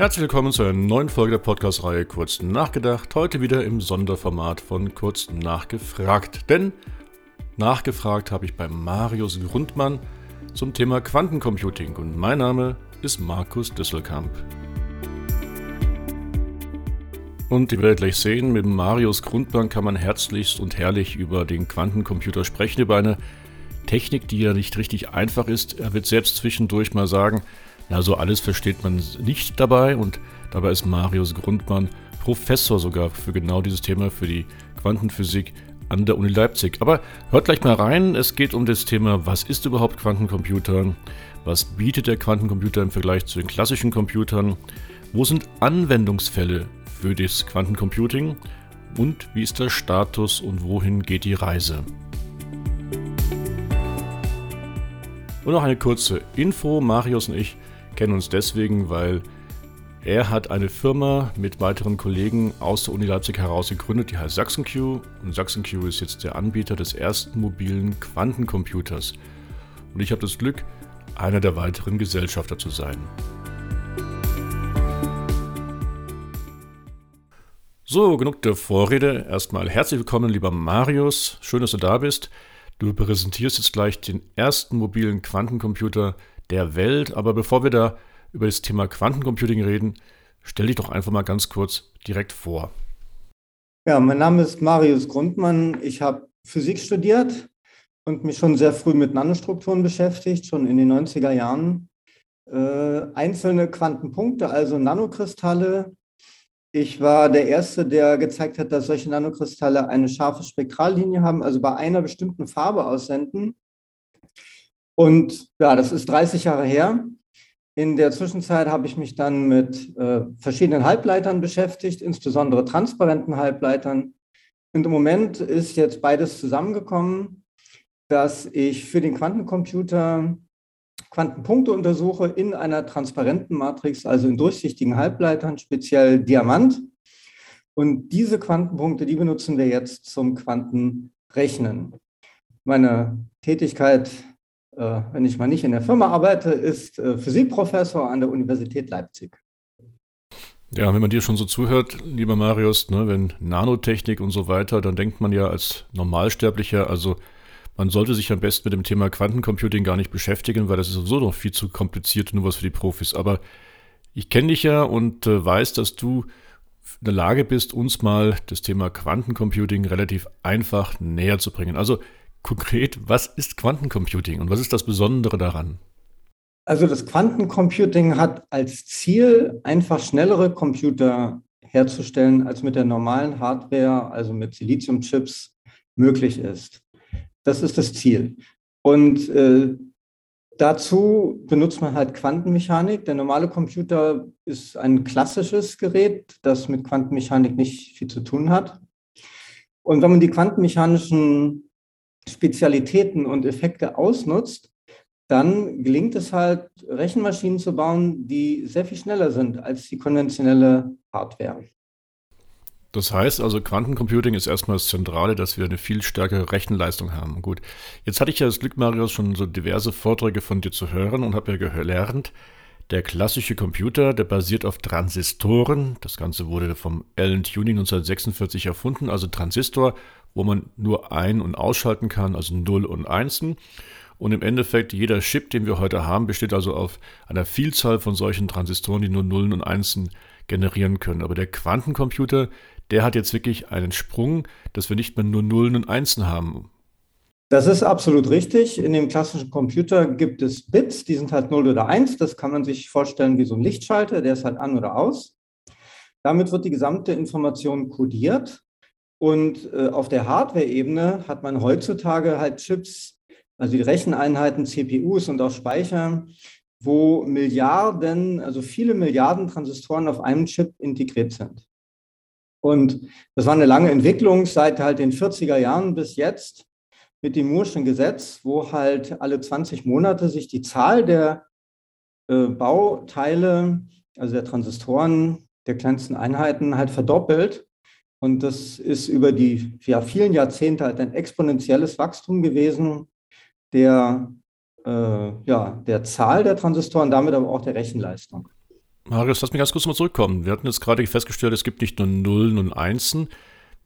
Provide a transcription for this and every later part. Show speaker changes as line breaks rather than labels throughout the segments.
Herzlich willkommen zu einer neuen Folge der Podcast-Reihe Kurz nachgedacht. Heute wieder im Sonderformat von Kurz nachgefragt. Denn nachgefragt habe ich bei Marius Grundmann zum Thema Quantencomputing und mein Name ist Markus Düsselkamp. Und ihr werdet gleich sehen, mit Marius Grundmann kann man herzlichst und herrlich über den Quantencomputer sprechen, über eine Technik, die ja nicht richtig einfach ist. Er wird selbst zwischendurch mal sagen, ja, so alles versteht man nicht dabei und dabei ist Marius Grundmann Professor sogar für genau dieses Thema, für die Quantenphysik an der Uni Leipzig. Aber hört gleich mal rein, es geht um das Thema, was ist überhaupt Quantencomputer? Was bietet der Quantencomputer im Vergleich zu den klassischen Computern? Wo sind Anwendungsfälle für das Quantencomputing? Und wie ist der Status und wohin geht die Reise? Und noch eine kurze Info. Marius und ich kennen uns deswegen, weil er hat eine Firma mit weiteren Kollegen aus der Uni Leipzig heraus gegründet, die heißt SachsenQ. Und SachsenQ ist jetzt der Anbieter des ersten mobilen Quantencomputers. Und ich habe das Glück, einer der weiteren Gesellschafter zu sein. So, genug der Vorrede. Erstmal herzlich willkommen, lieber Marius. Schön, dass du da bist. Du präsentierst jetzt gleich den ersten mobilen Quantencomputer der Welt. Aber bevor wir da über das Thema Quantencomputing reden, stell dich doch einfach mal ganz kurz direkt vor.
Ja, mein Name ist Marius Grundmann. Ich habe Physik studiert und mich schon sehr früh mit Nanostrukturen beschäftigt, schon in den 90er Jahren. Äh, einzelne Quantenpunkte, also Nanokristalle. Ich war der Erste, der gezeigt hat, dass solche Nanokristalle eine scharfe Spektrallinie haben, also bei einer bestimmten Farbe aussenden. Und ja, das ist 30 Jahre her. In der Zwischenzeit habe ich mich dann mit äh, verschiedenen Halbleitern beschäftigt, insbesondere transparenten Halbleitern. Und im Moment ist jetzt beides zusammengekommen, dass ich für den Quantencomputer Quantenpunkte untersuche in einer transparenten Matrix, also in durchsichtigen Halbleitern, speziell Diamant. Und diese Quantenpunkte, die benutzen wir jetzt zum Quantenrechnen. Meine Tätigkeit wenn ich mal nicht in der Firma arbeite, ist äh, Physikprofessor an der Universität Leipzig.
Ja, wenn man dir schon so zuhört, lieber Marius, ne, wenn Nanotechnik und so weiter, dann denkt man ja als Normalsterblicher, also man sollte sich am besten mit dem Thema Quantencomputing gar nicht beschäftigen, weil das ist sowieso noch viel zu kompliziert nur was für die Profis. Aber ich kenne dich ja und äh, weiß, dass du in der Lage bist, uns mal das Thema Quantencomputing relativ einfach näher zu bringen. Also konkret, was ist Quantencomputing und was ist das Besondere daran?
Also das Quantencomputing hat als Ziel, einfach schnellere Computer herzustellen, als mit der normalen Hardware, also mit Siliziumchips, möglich ist. Das ist das Ziel. Und äh, dazu benutzt man halt Quantenmechanik. Der normale Computer ist ein klassisches Gerät, das mit Quantenmechanik nicht viel zu tun hat. Und wenn man die quantenmechanischen Spezialitäten und Effekte ausnutzt, dann gelingt es halt, Rechenmaschinen zu bauen, die sehr viel schneller sind als die konventionelle Hardware.
Das heißt also, Quantencomputing ist erstmal das Zentrale, dass wir eine viel stärkere Rechenleistung haben. Gut, jetzt hatte ich ja das Glück, Marius, schon so diverse Vorträge von dir zu hören und habe ja gelernt, der klassische Computer, der basiert auf Transistoren. Das Ganze wurde vom Alan Turing 1946 erfunden, also Transistor wo man nur ein- und ausschalten kann, also 0 und 1. Und im Endeffekt, jeder Chip, den wir heute haben, besteht also auf einer Vielzahl von solchen Transistoren, die nur Nullen und Einsen generieren können. Aber der Quantencomputer, der hat jetzt wirklich einen Sprung, dass wir nicht mehr nur Nullen und Einsen haben.
Das ist absolut richtig. In dem klassischen Computer gibt es Bits, die sind halt 0 oder 1. Das kann man sich vorstellen wie so ein Lichtschalter, der ist halt an oder aus. Damit wird die gesamte Information kodiert und äh, auf der Hardware-Ebene hat man heutzutage halt Chips, also die Recheneinheiten, CPUs und auch Speicher, wo Milliarden, also viele Milliarden Transistoren auf einem Chip integriert sind. Und das war eine lange Entwicklung seit halt den 40er Jahren bis jetzt mit dem Moore'schen Gesetz, wo halt alle 20 Monate sich die Zahl der äh, Bauteile, also der Transistoren, der kleinsten Einheiten halt verdoppelt. Und das ist über die ja, vielen Jahrzehnte halt ein exponentielles Wachstum gewesen der, äh, ja, der Zahl der Transistoren, damit aber auch der Rechenleistung.
Marius, lass mich ganz kurz mal zurückkommen. Wir hatten jetzt gerade festgestellt, es gibt nicht nur Nullen und Einsen.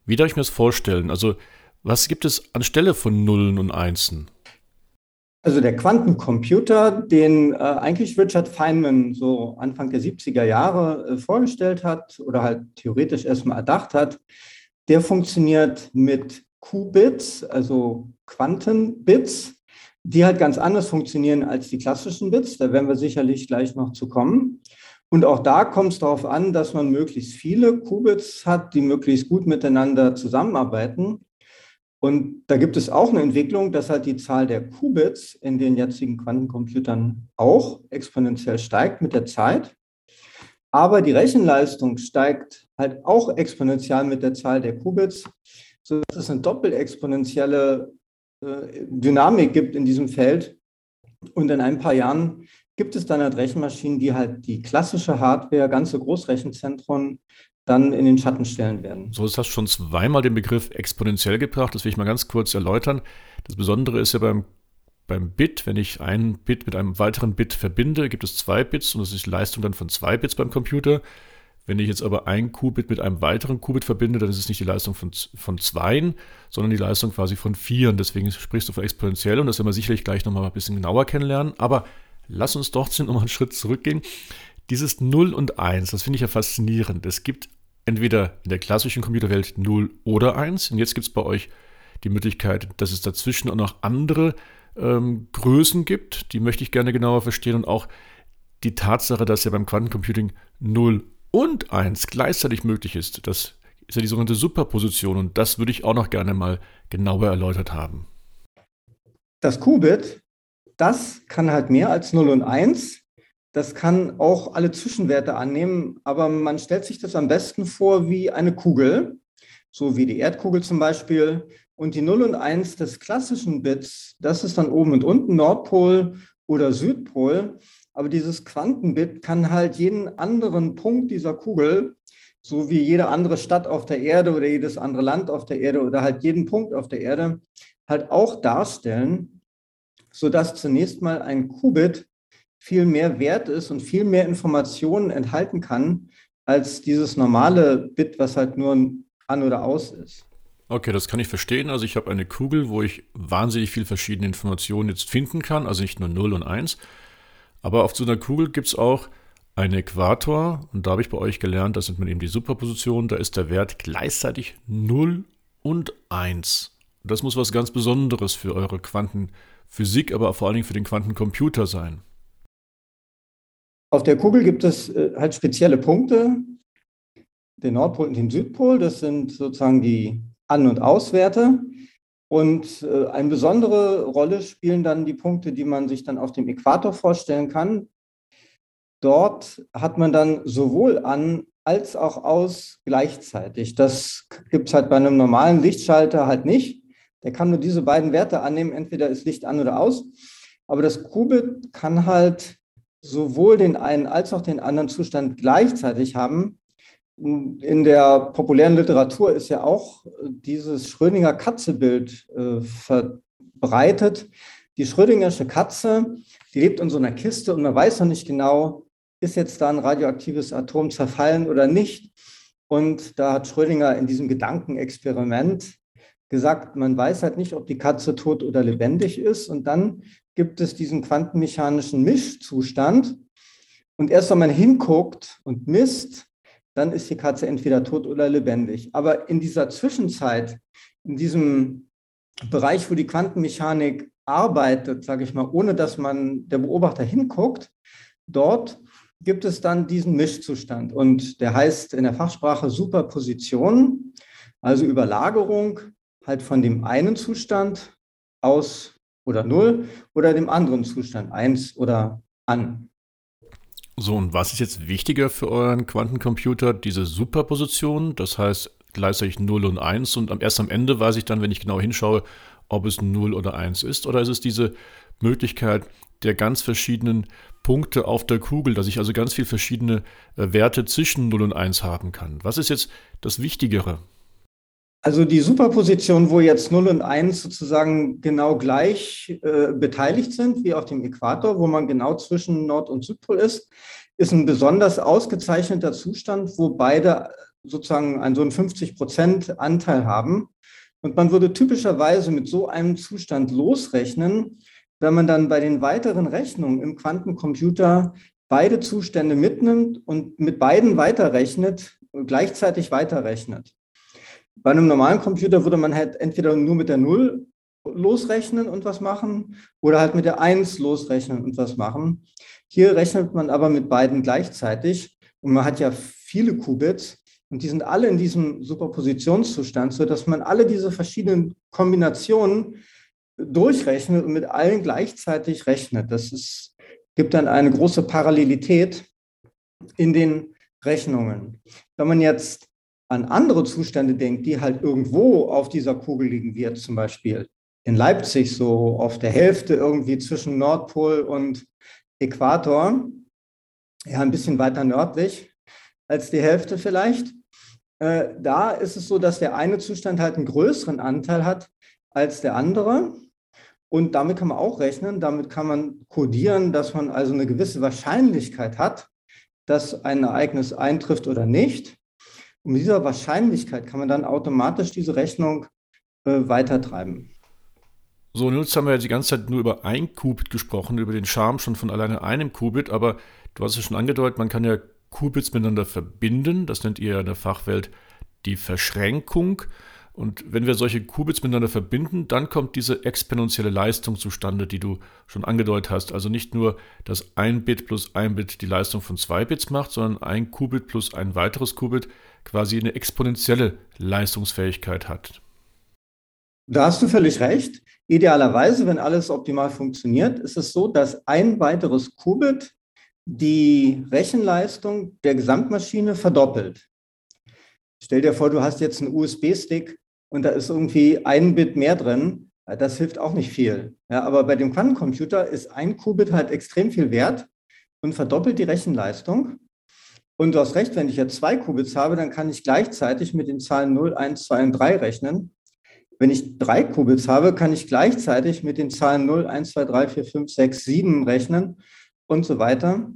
Wie darf ich mir das vorstellen? Also, was gibt es anstelle von Nullen und Einsen?
Also der Quantencomputer, den äh, eigentlich Richard Feynman so Anfang der 70er Jahre äh, vorgestellt hat oder halt theoretisch erstmal erdacht hat, der funktioniert mit Qubits, also Quantenbits, die halt ganz anders funktionieren als die klassischen Bits. Da werden wir sicherlich gleich noch zu kommen. Und auch da kommt es darauf an, dass man möglichst viele Qubits hat, die möglichst gut miteinander zusammenarbeiten. Und da gibt es auch eine Entwicklung, dass halt die Zahl der Qubits in den jetzigen Quantencomputern auch exponentiell steigt mit der Zeit. Aber die Rechenleistung steigt halt auch exponentiell mit der Zahl der Qubits, sodass es eine doppelexponentielle äh, Dynamik gibt in diesem Feld. Und in ein paar Jahren gibt es dann halt Rechenmaschinen, die halt die klassische Hardware, ganze Großrechenzentren dann in den Schatten stellen werden.
So, hast du schon zweimal den Begriff exponentiell gebracht. Das will ich mal ganz kurz erläutern. Das Besondere ist ja beim, beim Bit, wenn ich ein Bit mit einem weiteren Bit verbinde, gibt es zwei Bits und das ist die Leistung dann von zwei Bits beim Computer. Wenn ich jetzt aber ein Qubit mit einem weiteren Qubit verbinde, dann ist es nicht die Leistung von, von zweien, sondern die Leistung quasi von vieren. Deswegen sprichst du von exponentiell und das werden wir sicherlich gleich nochmal ein bisschen genauer kennenlernen. Aber lass uns doch noch einen Schritt zurückgehen. Dieses 0 und 1, das finde ich ja faszinierend. Es gibt entweder in der klassischen Computerwelt 0 oder 1. Und jetzt gibt es bei euch die Möglichkeit, dass es dazwischen auch noch andere ähm, Größen gibt. Die möchte ich gerne genauer verstehen. Und auch die Tatsache, dass ja beim Quantencomputing 0 und 1 gleichzeitig möglich ist. Das ist ja die sogenannte Superposition. Und das würde ich auch noch gerne mal genauer erläutert haben.
Das Qubit, das kann halt mehr als 0 und 1. Das kann auch alle Zwischenwerte annehmen, aber man stellt sich das am besten vor wie eine Kugel, so wie die Erdkugel zum Beispiel. Und die 0 und 1 des klassischen Bits, das ist dann oben und unten Nordpol oder Südpol. Aber dieses Quantenbit kann halt jeden anderen Punkt dieser Kugel, so wie jede andere Stadt auf der Erde oder jedes andere Land auf der Erde oder halt jeden Punkt auf der Erde, halt auch darstellen, sodass zunächst mal ein Qubit viel mehr wert ist und viel mehr Informationen enthalten kann als dieses normale Bit, was halt nur an oder aus ist.
Okay, das kann ich verstehen. Also ich habe eine Kugel, wo ich wahnsinnig viel verschiedene Informationen jetzt finden kann, also nicht nur 0 und 1. Aber auf so einer Kugel gibt es auch einen Äquator und da habe ich bei euch gelernt, das sind eben die Superposition, da ist der Wert gleichzeitig 0 und 1. Das muss was ganz Besonderes für eure Quantenphysik, aber vor allen Dingen für den Quantencomputer sein.
Auf der Kugel gibt es äh, halt spezielle Punkte, den Nordpol und den Südpol. Das sind sozusagen die An- und Auswerte. Und äh, eine besondere Rolle spielen dann die Punkte, die man sich dann auf dem Äquator vorstellen kann. Dort hat man dann sowohl an als auch aus gleichzeitig. Das gibt es halt bei einem normalen Lichtschalter halt nicht. Der kann nur diese beiden Werte annehmen, entweder ist Licht an oder aus. Aber das Qubit kann halt sowohl den einen als auch den anderen Zustand gleichzeitig haben. In der populären Literatur ist ja auch dieses Schrödinger Katzebild äh, verbreitet. Die Schrödingersche Katze, die lebt in so einer Kiste und man weiß noch nicht genau, ist jetzt da ein radioaktives Atom zerfallen oder nicht. Und da hat Schrödinger in diesem Gedankenexperiment gesagt, man weiß halt nicht, ob die Katze tot oder lebendig ist. Und dann gibt es diesen quantenmechanischen Mischzustand. Und erst wenn man hinguckt und misst, dann ist die Katze entweder tot oder lebendig. Aber in dieser Zwischenzeit, in diesem Bereich, wo die Quantenmechanik arbeitet, sage ich mal, ohne dass man der Beobachter hinguckt, dort gibt es dann diesen Mischzustand. Und der heißt in der Fachsprache Superposition, also Überlagerung halt von dem einen Zustand aus oder 0 oder dem anderen Zustand 1 oder an.
So, und was ist jetzt wichtiger für euren Quantencomputer? Diese Superposition, das heißt gleichzeitig 0 und 1 und erst am Ende weiß ich dann, wenn ich genau hinschaue, ob es 0 oder 1 ist oder ist es diese Möglichkeit der ganz verschiedenen Punkte auf der Kugel, dass ich also ganz viele verschiedene äh, Werte zwischen 0 und 1 haben kann. Was ist jetzt das Wichtigere?
Also die Superposition, wo jetzt 0 und 1 sozusagen genau gleich äh, beteiligt sind, wie auf dem Äquator, wo man genau zwischen Nord- und Südpol ist, ist ein besonders ausgezeichneter Zustand, wo beide sozusagen einen so einen 50 Prozent Anteil haben. Und man würde typischerweise mit so einem Zustand losrechnen, wenn man dann bei den weiteren Rechnungen im Quantencomputer beide Zustände mitnimmt und mit beiden weiterrechnet gleichzeitig weiterrechnet. Bei einem normalen Computer würde man halt entweder nur mit der Null losrechnen und was machen oder halt mit der Eins losrechnen und was machen. Hier rechnet man aber mit beiden gleichzeitig und man hat ja viele Qubits und die sind alle in diesem Superpositionszustand, sodass man alle diese verschiedenen Kombinationen durchrechnet und mit allen gleichzeitig rechnet. Das ist, gibt dann eine große Parallelität in den Rechnungen. Wenn man jetzt an andere Zustände denkt, die halt irgendwo auf dieser Kugel liegen, wie zum Beispiel in Leipzig, so auf der Hälfte irgendwie zwischen Nordpol und Äquator, ja, ein bisschen weiter nördlich als die Hälfte vielleicht. Äh, da ist es so, dass der eine Zustand halt einen größeren Anteil hat als der andere. Und damit kann man auch rechnen, damit kann man kodieren, dass man also eine gewisse Wahrscheinlichkeit hat, dass ein Ereignis eintrifft oder nicht. Und mit dieser Wahrscheinlichkeit kann man dann automatisch diese Rechnung äh, weitertreiben.
So, jetzt haben wir ja die ganze Zeit nur über ein Qubit gesprochen, über den Charme schon von alleine einem Qubit, aber du hast es schon angedeutet, man kann ja Qubits miteinander verbinden. Das nennt ihr in der Fachwelt die Verschränkung. Und wenn wir solche Qubits miteinander verbinden, dann kommt diese exponentielle Leistung zustande, die du schon angedeutet hast. Also nicht nur, dass ein Bit plus ein Bit die Leistung von zwei Bits macht, sondern ein Qubit plus ein weiteres Qubit quasi eine exponentielle Leistungsfähigkeit hat.
Da hast du völlig recht. Idealerweise, wenn alles optimal funktioniert, ist es so, dass ein weiteres Qubit die Rechenleistung der Gesamtmaschine verdoppelt. Stell dir vor, du hast jetzt einen USB-Stick und da ist irgendwie ein Bit mehr drin. Das hilft auch nicht viel. Ja, aber bei dem Quantencomputer ist ein Qubit halt extrem viel wert und verdoppelt die Rechenleistung. Und du hast recht, wenn ich jetzt zwei Qubits habe, dann kann ich gleichzeitig mit den Zahlen 0, 1, 2 und 3 rechnen. Wenn ich drei Qubits habe, kann ich gleichzeitig mit den Zahlen 0, 1, 2, 3, 4, 5, 6, 7 rechnen und so weiter.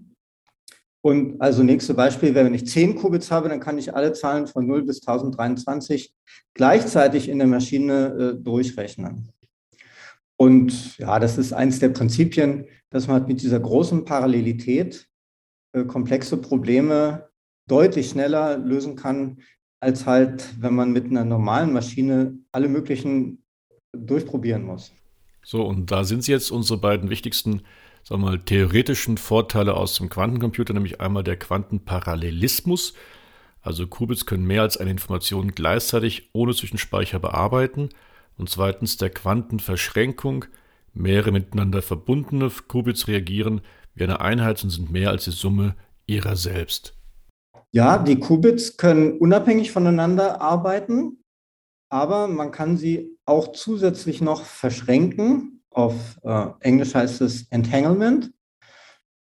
Und also nächste Beispiel wäre, wenn ich 10 Qubits habe, dann kann ich alle Zahlen von 0 bis 1023 gleichzeitig in der Maschine äh, durchrechnen. Und ja, das ist eines der Prinzipien, dass man mit dieser großen Parallelität komplexe Probleme deutlich schneller lösen kann, als halt, wenn man mit einer normalen Maschine alle möglichen durchprobieren muss.
So, und da sind jetzt unsere beiden wichtigsten sagen wir mal, theoretischen Vorteile aus dem Quantencomputer, nämlich einmal der Quantenparallelismus. Also Qubits können mehr als eine Information gleichzeitig ohne Zwischenspeicher bearbeiten. Und zweitens der Quantenverschränkung. Mehrere miteinander verbundene Qubits reagieren wie eine Einheit und sind mehr als die Summe ihrer selbst.
Ja, die Qubits können unabhängig voneinander arbeiten, aber man kann sie auch zusätzlich noch verschränken auf äh, Englisch heißt es Entanglement.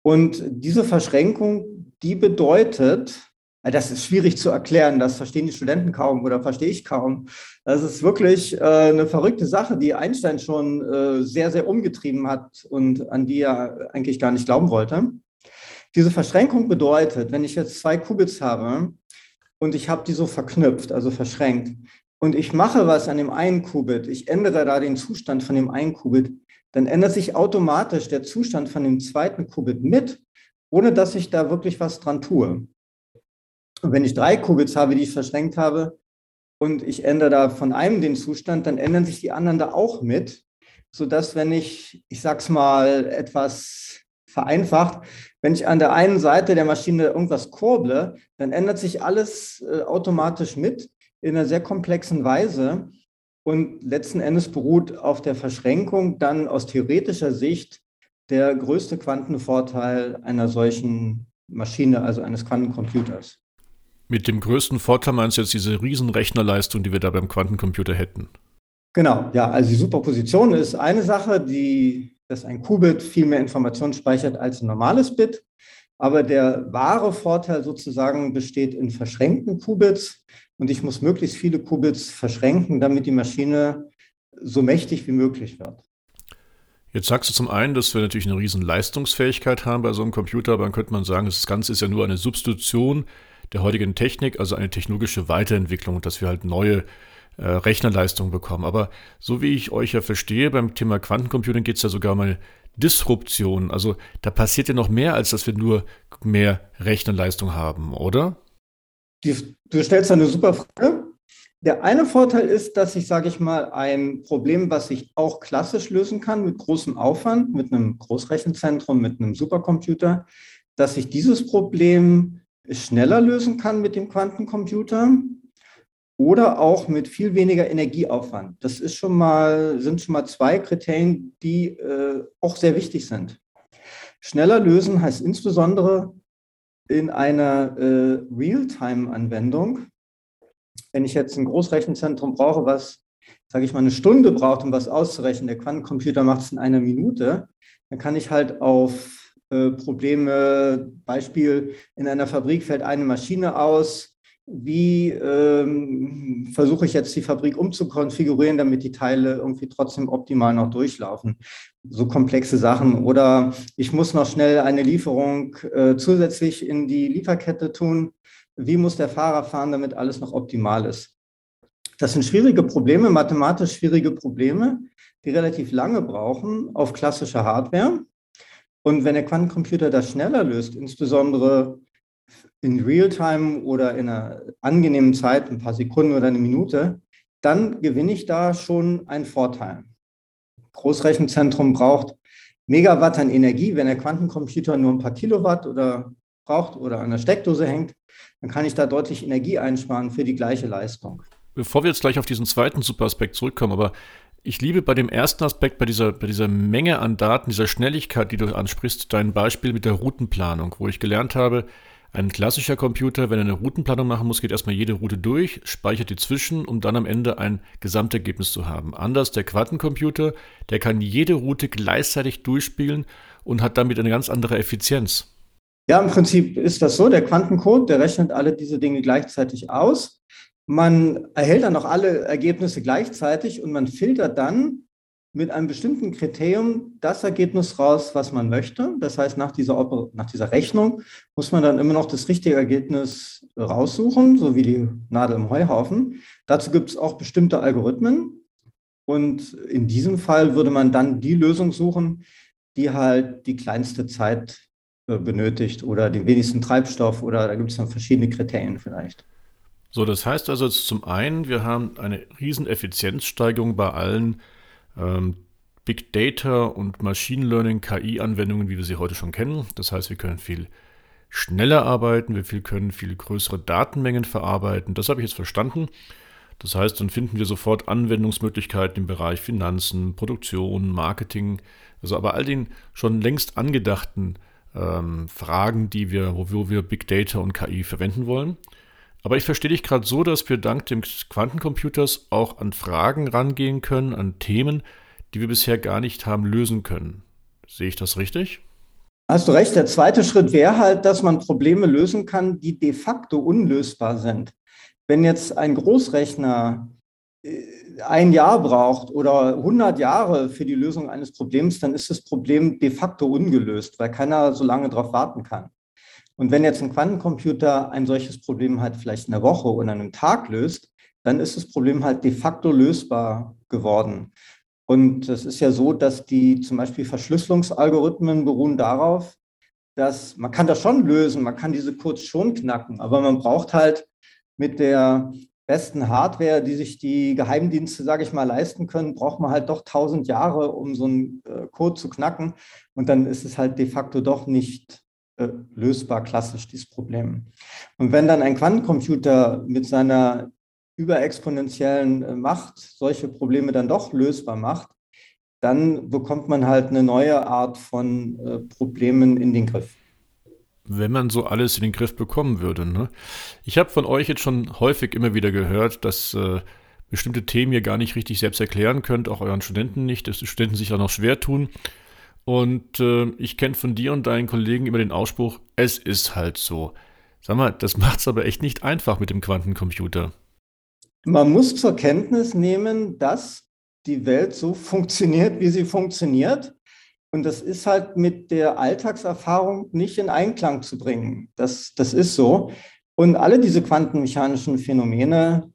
Und diese Verschränkung, die bedeutet, das ist schwierig zu erklären, das verstehen die Studenten kaum oder verstehe ich kaum. Das ist wirklich äh, eine verrückte Sache, die Einstein schon äh, sehr, sehr umgetrieben hat und an die er eigentlich gar nicht glauben wollte. Diese Verschränkung bedeutet, wenn ich jetzt zwei Qubits habe und ich habe die so verknüpft, also verschränkt, und ich mache was an dem einen Qubit, ich ändere da den Zustand von dem einen Qubit, dann ändert sich automatisch der Zustand von dem zweiten Qubit mit, ohne dass ich da wirklich was dran tue. Und wenn ich drei Qubits habe, die ich verschränkt habe, und ich ändere da von einem den Zustand, dann ändern sich die anderen da auch mit, sodass wenn ich, ich sag's mal etwas vereinfacht, wenn ich an der einen Seite der Maschine irgendwas kurble, dann ändert sich alles äh, automatisch mit in einer sehr komplexen Weise. Und letzten Endes beruht auf der Verschränkung dann aus theoretischer Sicht der größte Quantenvorteil einer solchen Maschine, also eines Quantencomputers.
Mit dem größten Vorteil meinst du jetzt diese Riesenrechnerleistung, die wir da beim Quantencomputer hätten?
Genau, ja, also die Superposition ist eine Sache, die, dass ein Qubit viel mehr Informationen speichert als ein normales Bit. Aber der wahre Vorteil sozusagen besteht in verschränkten Qubits und ich muss möglichst viele Qubits verschränken, damit die Maschine so mächtig wie möglich wird.
Jetzt sagst du zum einen, dass wir natürlich eine riesen Leistungsfähigkeit haben bei so einem Computer, aber dann könnte man sagen, das Ganze ist ja nur eine Substitution der heutigen Technik, also eine technologische Weiterentwicklung, dass wir halt neue äh, Rechnerleistungen bekommen. Aber so wie ich euch ja verstehe, beim Thema Quantencomputing geht es ja sogar eine Disruption. Also da passiert ja noch mehr, als dass wir nur mehr Rechnerleistung haben, oder?
Du stellst eine super Frage. Der eine Vorteil ist, dass ich, sage ich mal, ein Problem, was ich auch klassisch lösen kann mit großem Aufwand, mit einem Großrechenzentrum, mit einem Supercomputer, dass ich dieses Problem schneller lösen kann mit dem Quantencomputer oder auch mit viel weniger Energieaufwand. Das ist schon mal, sind schon mal zwei Kriterien, die äh, auch sehr wichtig sind. Schneller lösen heißt insbesondere in einer äh, Realtime-Anwendung, wenn ich jetzt ein Großrechenzentrum brauche, was, sage ich mal, eine Stunde braucht, um was auszurechnen, der Quantencomputer macht es in einer Minute, dann kann ich halt auf äh, Probleme, Beispiel, in einer Fabrik fällt eine Maschine aus, wie ähm, versuche ich jetzt die Fabrik umzukonfigurieren, damit die Teile irgendwie trotzdem optimal noch durchlaufen. So komplexe Sachen. Oder ich muss noch schnell eine Lieferung äh, zusätzlich in die Lieferkette tun. Wie muss der Fahrer fahren, damit alles noch optimal ist? Das sind schwierige Probleme, mathematisch schwierige Probleme, die relativ lange brauchen auf klassischer Hardware. Und wenn der Quantencomputer das schneller löst, insbesondere in Realtime oder in einer angenehmen Zeit, ein paar Sekunden oder eine Minute, dann gewinne ich da schon einen Vorteil. Großrechenzentrum braucht Megawatt an Energie. Wenn der Quantencomputer nur ein paar Kilowatt oder braucht oder an der Steckdose hängt, dann kann ich da deutlich Energie einsparen für die gleiche Leistung.
Bevor wir jetzt gleich auf diesen zweiten Superaspekt zurückkommen, aber ich liebe bei dem ersten Aspekt, bei dieser, bei dieser Menge an Daten, dieser Schnelligkeit, die du ansprichst, dein Beispiel mit der Routenplanung, wo ich gelernt habe, ein klassischer Computer, wenn er eine Routenplanung machen muss, geht erstmal jede Route durch, speichert die zwischen, um dann am Ende ein Gesamtergebnis zu haben. Anders der Quantencomputer, der kann jede Route gleichzeitig durchspielen und hat damit eine ganz andere Effizienz.
Ja, im Prinzip ist das so. Der Quantencode, der rechnet alle diese Dinge gleichzeitig aus. Man erhält dann auch alle Ergebnisse gleichzeitig und man filtert dann mit einem bestimmten Kriterium das Ergebnis raus, was man möchte. Das heißt, nach dieser, nach dieser Rechnung muss man dann immer noch das richtige Ergebnis raussuchen, so wie die Nadel im Heuhaufen. Dazu gibt es auch bestimmte Algorithmen. Und in diesem Fall würde man dann die Lösung suchen, die halt die kleinste Zeit äh, benötigt oder den wenigsten Treibstoff oder da gibt es dann verschiedene Kriterien vielleicht.
So, das heißt also zum einen, wir haben eine riesen Effizienzsteigerung bei allen ähm, Big Data und Machine Learning, KI-Anwendungen, wie wir sie heute schon kennen. Das heißt, wir können viel schneller arbeiten, wir viel, können viel größere Datenmengen verarbeiten. Das habe ich jetzt verstanden. Das heißt, dann finden wir sofort Anwendungsmöglichkeiten im Bereich Finanzen, Produktion, Marketing, also aber all den schon längst angedachten ähm, Fragen, die wir, wo wir Big Data und KI verwenden wollen. Aber ich verstehe dich gerade so, dass wir dank des Quantencomputers auch an Fragen rangehen können, an Themen, die wir bisher gar nicht haben lösen können. Sehe ich das richtig?
Hast du recht. Der zweite Schritt wäre halt, dass man Probleme lösen kann, die de facto unlösbar sind. Wenn jetzt ein Großrechner äh, ein Jahr braucht oder 100 Jahre für die Lösung eines Problems, dann ist das Problem de facto ungelöst, weil keiner so lange darauf warten kann. Und wenn jetzt ein Quantencomputer ein solches Problem halt vielleicht in einer Woche oder einem Tag löst, dann ist das Problem halt de facto lösbar geworden. Und es ist ja so, dass die zum Beispiel Verschlüsselungsalgorithmen beruhen darauf, dass man kann das schon lösen, man kann diese Codes schon knacken, aber man braucht halt mit der besten Hardware, die sich die Geheimdienste, sage ich mal, leisten können, braucht man halt doch tausend Jahre, um so einen äh, Code zu knacken. Und dann ist es halt de facto doch nicht lösbar klassisch, dieses Problem. Und wenn dann ein Quantencomputer mit seiner überexponentiellen äh, Macht solche Probleme dann doch lösbar macht, dann bekommt man halt eine neue Art von äh, Problemen in den Griff.
Wenn man so alles in den Griff bekommen würde. Ne? Ich habe von euch jetzt schon häufig immer wieder gehört, dass äh, bestimmte Themen ihr gar nicht richtig selbst erklären könnt, auch euren Studenten nicht, dass die Studenten sich auch noch schwer tun. Und äh, ich kenne von dir und deinen Kollegen immer den Ausspruch, es ist halt so. Sag mal, das macht es aber echt nicht einfach mit dem Quantencomputer.
Man muss zur Kenntnis nehmen, dass die Welt so funktioniert, wie sie funktioniert. Und das ist halt mit der Alltagserfahrung nicht in Einklang zu bringen. Das, das ist so. Und alle diese quantenmechanischen Phänomene,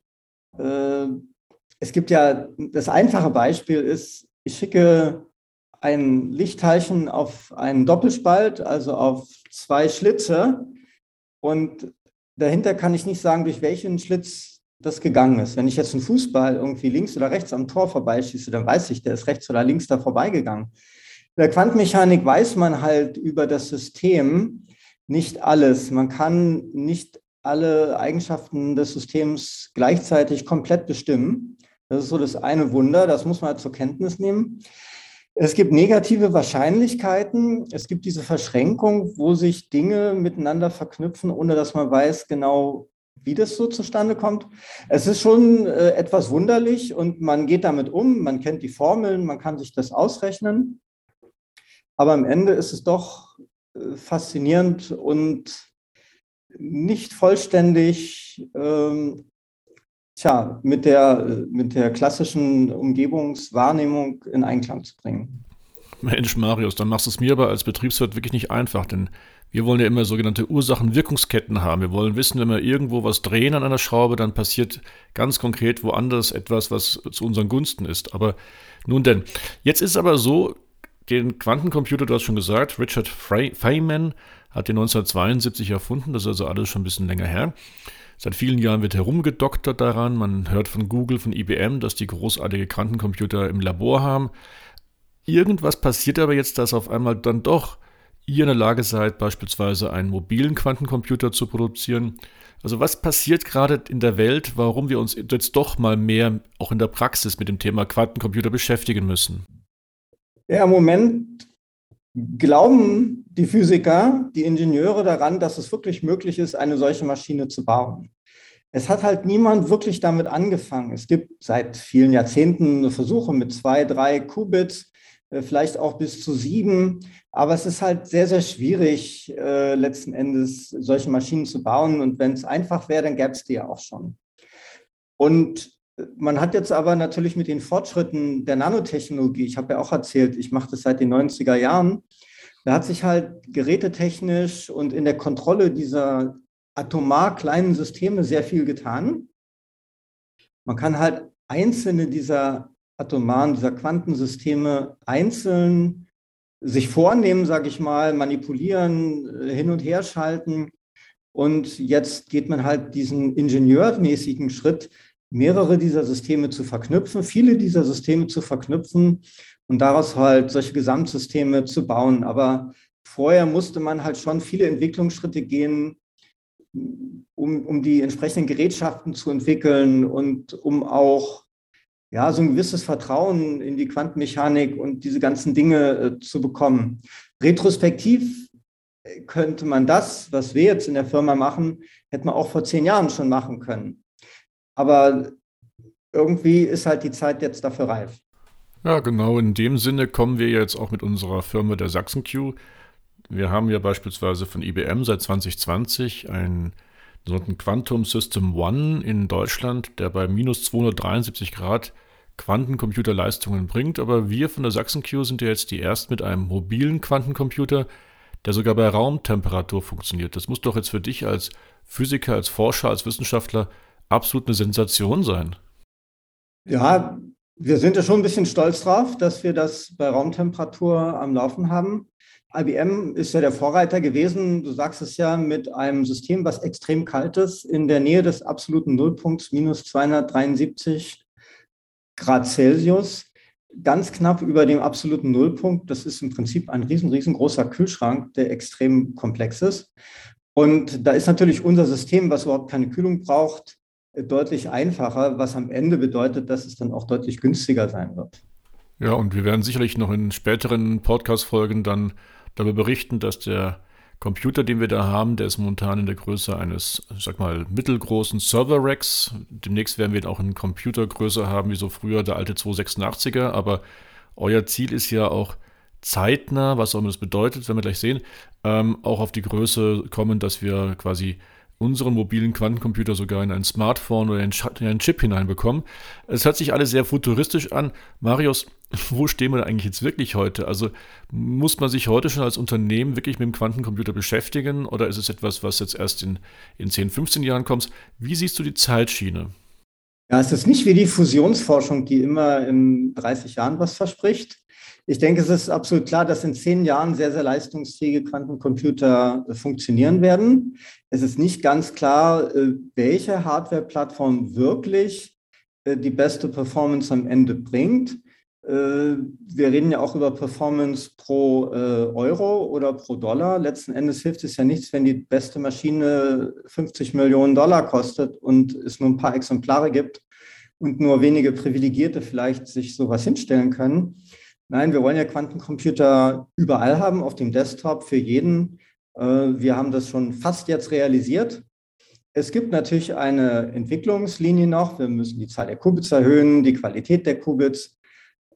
äh, es gibt ja, das einfache Beispiel ist, ich schicke ein Lichtteilchen auf einen Doppelspalt, also auf zwei Schlitze. Und dahinter kann ich nicht sagen, durch welchen Schlitz das gegangen ist. Wenn ich jetzt einen Fußball irgendwie links oder rechts am Tor vorbeischieße, dann weiß ich, der ist rechts oder links da vorbeigegangen. In der Quantenmechanik weiß man halt über das System nicht alles. Man kann nicht alle Eigenschaften des Systems gleichzeitig komplett bestimmen. Das ist so das eine Wunder, das muss man halt zur Kenntnis nehmen. Es gibt negative Wahrscheinlichkeiten. Es gibt diese Verschränkung, wo sich Dinge miteinander verknüpfen, ohne dass man weiß genau, wie das so zustande kommt. Es ist schon äh, etwas wunderlich und man geht damit um, man kennt die Formeln, man kann sich das ausrechnen. Aber am Ende ist es doch äh, faszinierend und nicht vollständig ähm, tja, mit, der, mit der klassischen Umgebungswahrnehmung in Einklang zu bringen.
Mensch, Marius, dann machst du es mir aber als Betriebswirt wirklich nicht einfach, denn wir wollen ja immer sogenannte Ursachen-Wirkungsketten haben. Wir wollen wissen, wenn wir irgendwo was drehen an einer Schraube, dann passiert ganz konkret woanders etwas, was zu unseren Gunsten ist. Aber nun denn, jetzt ist es aber so, den Quantencomputer, du hast schon gesagt, Richard Feynman hat den 1972 erfunden, das ist also alles schon ein bisschen länger her. Seit vielen Jahren wird herumgedoktert daran. Man hört von Google, von IBM, dass die großartige Quantencomputer im Labor haben. Irgendwas passiert aber jetzt, dass auf einmal dann doch ihr in der Lage seid, beispielsweise einen mobilen Quantencomputer zu produzieren. Also was passiert gerade in der Welt, warum wir uns jetzt doch mal mehr auch in der Praxis mit dem Thema Quantencomputer beschäftigen müssen?
Ja, im Moment glauben die Physiker, die Ingenieure daran, dass es wirklich möglich ist, eine solche Maschine zu bauen. Es hat halt niemand wirklich damit angefangen. Es gibt seit vielen Jahrzehnten Versuche mit zwei, drei Qubits, äh, vielleicht auch bis zu sieben. Aber es ist halt sehr, sehr schwierig, äh, letzten Endes solche Maschinen zu bauen. Und wenn es einfach wäre, dann gäbe es die ja auch schon. Und man hat jetzt aber natürlich mit den Fortschritten der Nanotechnologie, ich habe ja auch erzählt, ich mache das seit den 90er Jahren, da hat sich halt gerätetechnisch und in der Kontrolle dieser atomar kleinen Systeme sehr viel getan. Man kann halt einzelne dieser atomaren, dieser Quantensysteme einzeln sich vornehmen, sage ich mal, manipulieren, äh, hin und her schalten. Und jetzt geht man halt diesen ingenieurmäßigen Schritt, mehrere dieser Systeme zu verknüpfen, viele dieser Systeme zu verknüpfen und daraus halt solche Gesamtsysteme zu bauen. Aber vorher musste man halt schon viele Entwicklungsschritte gehen, um, um die entsprechenden Gerätschaften zu entwickeln und um auch ja, so ein gewisses Vertrauen in die Quantenmechanik und diese ganzen Dinge äh, zu bekommen. Retrospektiv äh, könnte man das, was wir jetzt in der Firma machen, hätte man auch vor zehn Jahren schon machen können. Aber irgendwie ist halt die Zeit jetzt dafür reif.
Ja, genau in dem Sinne kommen wir jetzt auch mit unserer Firma der SachsenQ. Wir haben ja beispielsweise von IBM seit 2020 einen sogenannten Quantum System One in Deutschland, der bei minus 273 Grad Quantencomputerleistungen bringt. Aber wir von der SachsenQ sind ja jetzt die ersten mit einem mobilen Quantencomputer, der sogar bei Raumtemperatur funktioniert. Das muss doch jetzt für dich als Physiker, als Forscher, als Wissenschaftler absolut eine Sensation sein.
Ja, wir sind ja schon ein bisschen stolz drauf, dass wir das bei Raumtemperatur am Laufen haben. IBM ist ja der Vorreiter gewesen, du sagst es ja, mit einem System, was extrem kalt ist, in der Nähe des absoluten Nullpunkts, minus 273 Grad Celsius, ganz knapp über dem absoluten Nullpunkt. Das ist im Prinzip ein riesen, riesengroßer Kühlschrank, der extrem komplex ist. Und da ist natürlich unser System, was überhaupt keine Kühlung braucht, deutlich einfacher, was am Ende bedeutet, dass es dann auch deutlich günstiger sein wird.
Ja, und wir werden sicherlich noch in späteren Podcast-Folgen dann darüber berichten, dass der Computer, den wir da haben, der ist momentan in der Größe eines, ich sag mal, mittelgroßen Server-Racks. Demnächst werden wir auch einen Computergröße haben, wie so früher der alte 286er. Aber euer Ziel ist ja auch zeitnah, was auch immer das bedeutet, werden wir gleich sehen, ähm, auch auf die Größe kommen, dass wir quasi unseren mobilen Quantencomputer sogar in ein Smartphone oder in einen Chip hineinbekommen. Es hört sich alles sehr futuristisch an. Marius, wo stehen wir eigentlich jetzt wirklich heute? Also muss man sich heute schon als Unternehmen wirklich mit dem Quantencomputer beschäftigen oder ist es etwas, was jetzt erst in, in 10, 15 Jahren kommt? Wie siehst du die Zeitschiene?
Ja, es ist nicht wie die Fusionsforschung, die immer in 30 Jahren was verspricht. Ich denke, es ist absolut klar, dass in zehn Jahren sehr, sehr leistungsfähige Quantencomputer äh, funktionieren werden. Es ist nicht ganz klar, äh, welche Hardware-Plattform wirklich äh, die beste Performance am Ende bringt. Wir reden ja auch über Performance pro Euro oder pro Dollar. Letzten Endes hilft es ja nichts, wenn die beste Maschine 50 Millionen Dollar kostet und es nur ein paar Exemplare gibt und nur wenige Privilegierte vielleicht sich sowas hinstellen können. Nein, wir wollen ja Quantencomputer überall haben, auf dem Desktop für jeden. Äh, wir haben das schon fast jetzt realisiert. Es gibt natürlich eine Entwicklungslinie noch. Wir müssen die Zahl der Qubits erhöhen, die Qualität der Qubits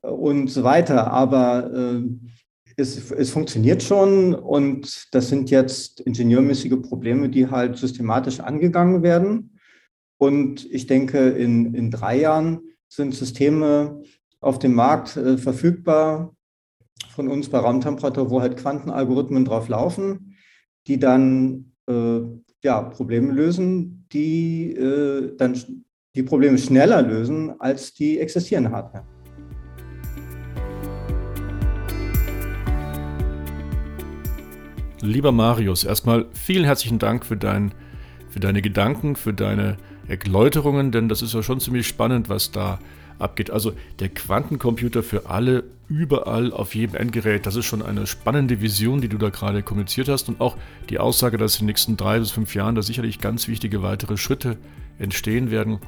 äh, und so weiter. Aber äh, es, es, funktioniert schon und das sind jetzt ingenieurmäßige Probleme, die halt systematisch angegangen werden. Und ich denke, in, in drei Jahren sind Systeme auf dem Markt äh, verfügbar von uns bei Raumtemperatur, wo halt Quantenalgorithmen drauf laufen, die dann äh, ja, Probleme lösen, die äh, dann die Probleme schneller lösen als die existierende Hardware.
Lieber Marius, erstmal vielen herzlichen Dank für, dein, für deine Gedanken, für deine Erläuterungen, denn das ist ja schon ziemlich spannend, was da abgeht. Also der Quantencomputer für alle, überall, auf jedem Endgerät, das ist schon eine spannende Vision, die du da gerade kommuniziert hast. Und auch die Aussage, dass in den nächsten drei bis fünf Jahren da sicherlich ganz wichtige weitere Schritte entstehen werden.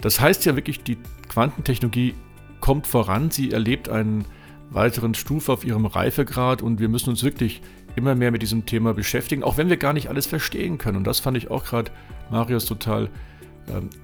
Das heißt ja wirklich, die Quantentechnologie kommt voran, sie erlebt einen weiteren Stufe auf ihrem Reifegrad und wir müssen uns wirklich immer mehr mit diesem Thema beschäftigen, auch wenn wir gar nicht alles verstehen können. Und das fand ich auch gerade, Marius, total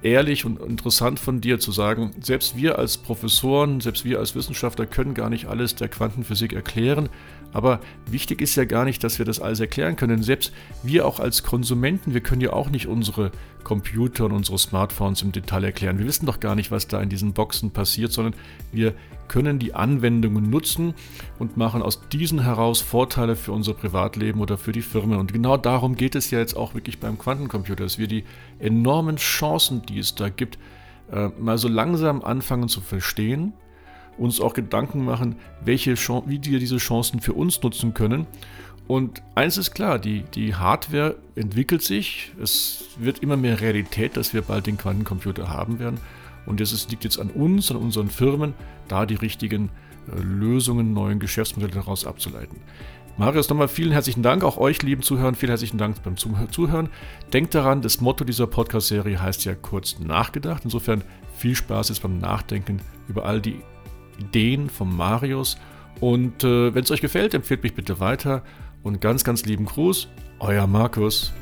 ehrlich und interessant von dir zu sagen, selbst wir als Professoren, selbst wir als Wissenschaftler können gar nicht alles der Quantenphysik erklären. Aber wichtig ist ja gar nicht, dass wir das alles erklären können. Selbst wir auch als Konsumenten, wir können ja auch nicht unsere Computer und unsere Smartphones im Detail erklären. Wir wissen doch gar nicht, was da in diesen Boxen passiert, sondern wir können die Anwendungen nutzen und machen aus diesen heraus Vorteile für unser Privatleben oder für die Firmen. Und genau darum geht es ja jetzt auch wirklich beim Quantencomputer, dass wir die enormen Chancen, die es da gibt, äh, mal so langsam anfangen zu verstehen, uns auch Gedanken machen, welche wie wir diese Chancen für uns nutzen können. Und eins ist klar, die, die Hardware entwickelt sich, es wird immer mehr Realität, dass wir bald den Quantencomputer haben werden. Und es liegt jetzt an uns, an unseren Firmen, da die richtigen äh, Lösungen, neuen Geschäftsmodelle daraus abzuleiten. Marius, nochmal vielen herzlichen Dank, auch euch lieben Zuhörern, vielen herzlichen Dank beim Zuhören. Denkt daran, das Motto dieser Podcast-Serie heißt ja kurz nachgedacht. Insofern viel Spaß jetzt beim Nachdenken über all die Ideen von Marius. Und äh, wenn es euch gefällt, empfehlt mich bitte weiter. Und ganz, ganz lieben Gruß, euer Markus.